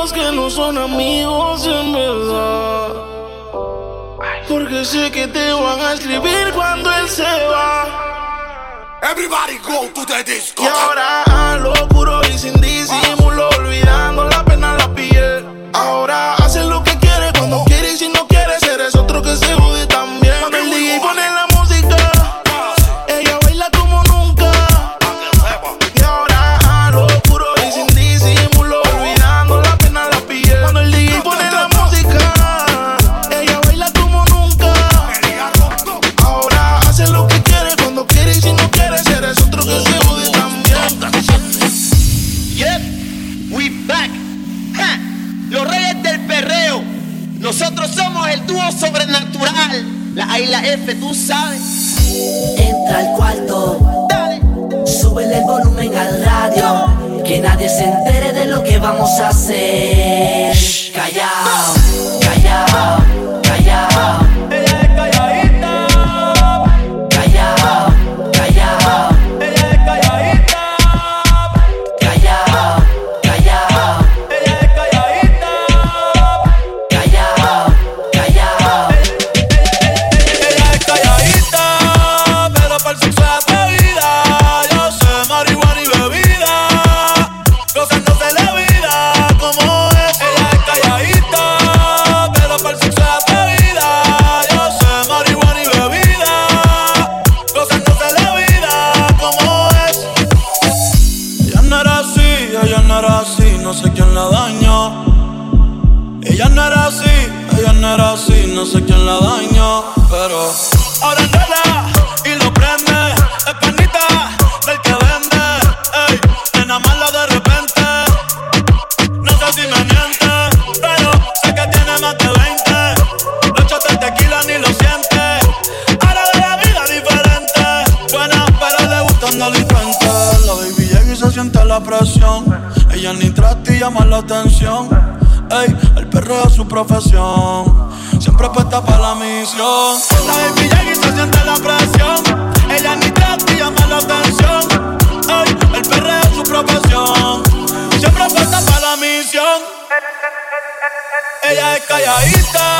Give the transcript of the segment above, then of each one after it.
Amigos que no son amigos en verdad. Porque sé que te van a escribir cuando él se va. Everybody go to the disco. Y ahora a lo puro y sin disimulo, olvidando la tú sabes. Entra al cuarto, Dale. súbele el volumen al radio. Que nadie se entere de lo que vamos a hacer. Callao, callao. No sé quién la dañó. Ella no era así, ella no era así, no sé quién la dañó, pero ahora enreda y lo prende, es panita del que vende, ey, nena mala de repente, no sé si me miente, pero sé que tiene más de 20, no echaste tequila ni lo siente, ahora de la vida diferente, buena pero le gustan delincuentes, la baby llega y se siente la presión, ella ni trata y llama la atención. Ey, el perro es su profesión. Siempre puesta para la misión. La baby llega y se siente la presión. Ella ni trata y llama la atención. Ey, el perro es su profesión. Siempre puesta para la misión. Ella es calladita,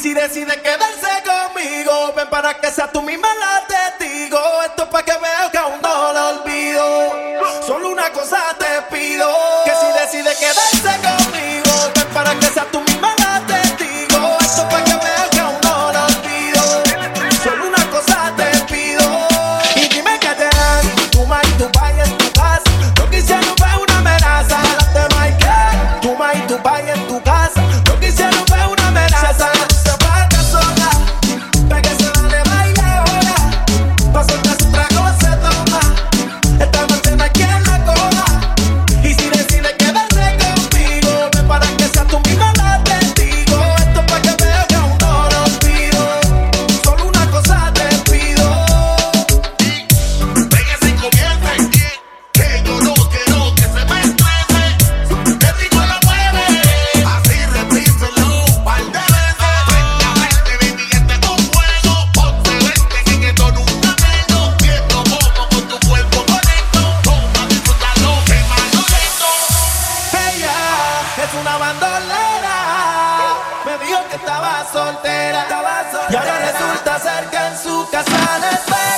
si decide quedarse conmigo, ven para que sea tú misma la testigo. Esto es pa' que veo que aún no lo olvido. Solo una cosa te pido: una bandolera. Me dijo que estaba soltera. Y ahora resulta ser que en su casa le espera.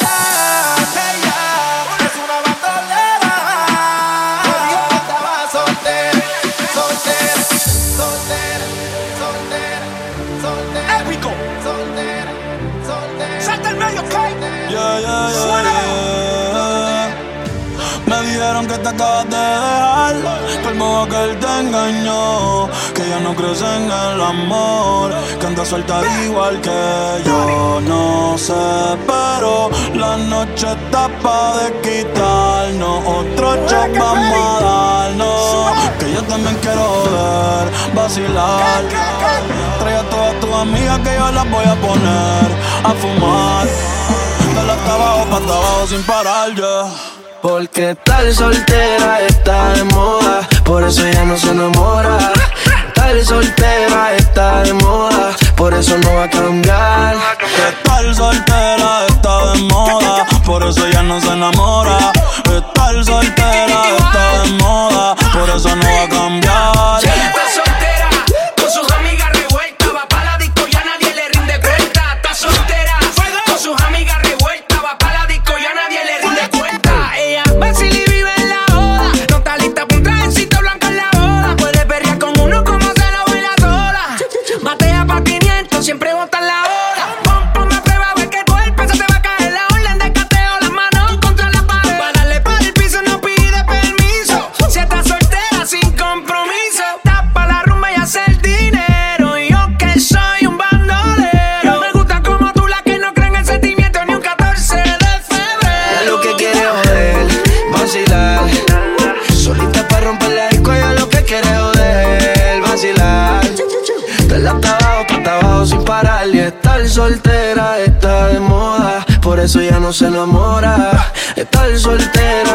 Acabas de dejar Que el modo que él te engañó Que ya no crees en el amor Que anda suelta igual que yo. No sé, pero la noche está pa' de quitarnos Otro shot vamos a darnos Que yo también quiero ver Vacilar. Trae a todas tus amigas que yo las voy a poner A fumar. De la hasta abajo pa' hasta abajo sin parar, ya. Porque tal soltera está de moda, por eso ya no se enamora. Tal soltera está de moda, eso ya no se enamora. Estar soltera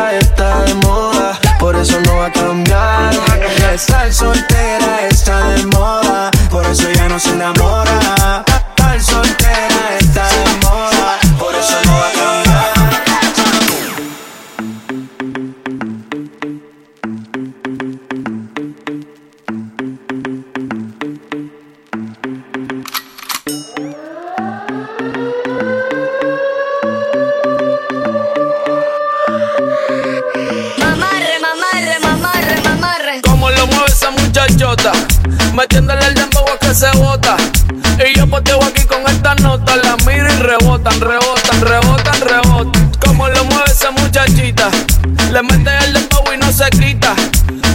le mete el dembow y no se quita.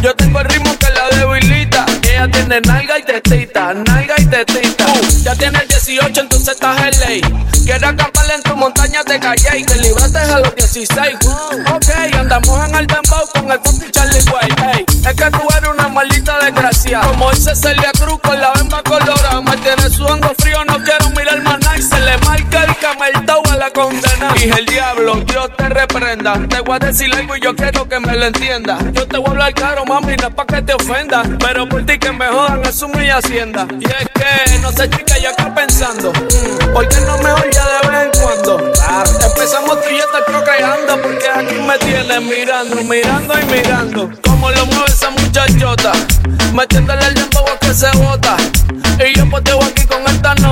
Yo tengo el ritmo que la debilita. Ella tiene nalga y tetita, nalga y tetita. Uh, ya tiene 18, entonces estás en ley. Quiero acampar en tu montaña de calle y que libraste a los 16. Ok, andamos en el dembow con el fucking Charlie. Hey, es que tú eres una maldita desgracia. Como dice Celia Cruz con la bemba colorada. Condena. Dije el diablo, Dios te reprenda. Te voy a decir algo y yo quiero que me lo entienda. Yo te voy a hablar claro, mami, no es pa' que te ofenda. Pero por ti que me jodan, es mi hacienda. Y es que, no sé, chica, yo acá pensando. mm, ¿Por qué no mejor ya de vez en cuando? Empezamos tú y yo te creo. Porque aquí me tienes mirando, mirando y mirando. Como lo mueve esa muchachota. Metiéndole el a que se bota. Y yo poteo aquí con esta nota.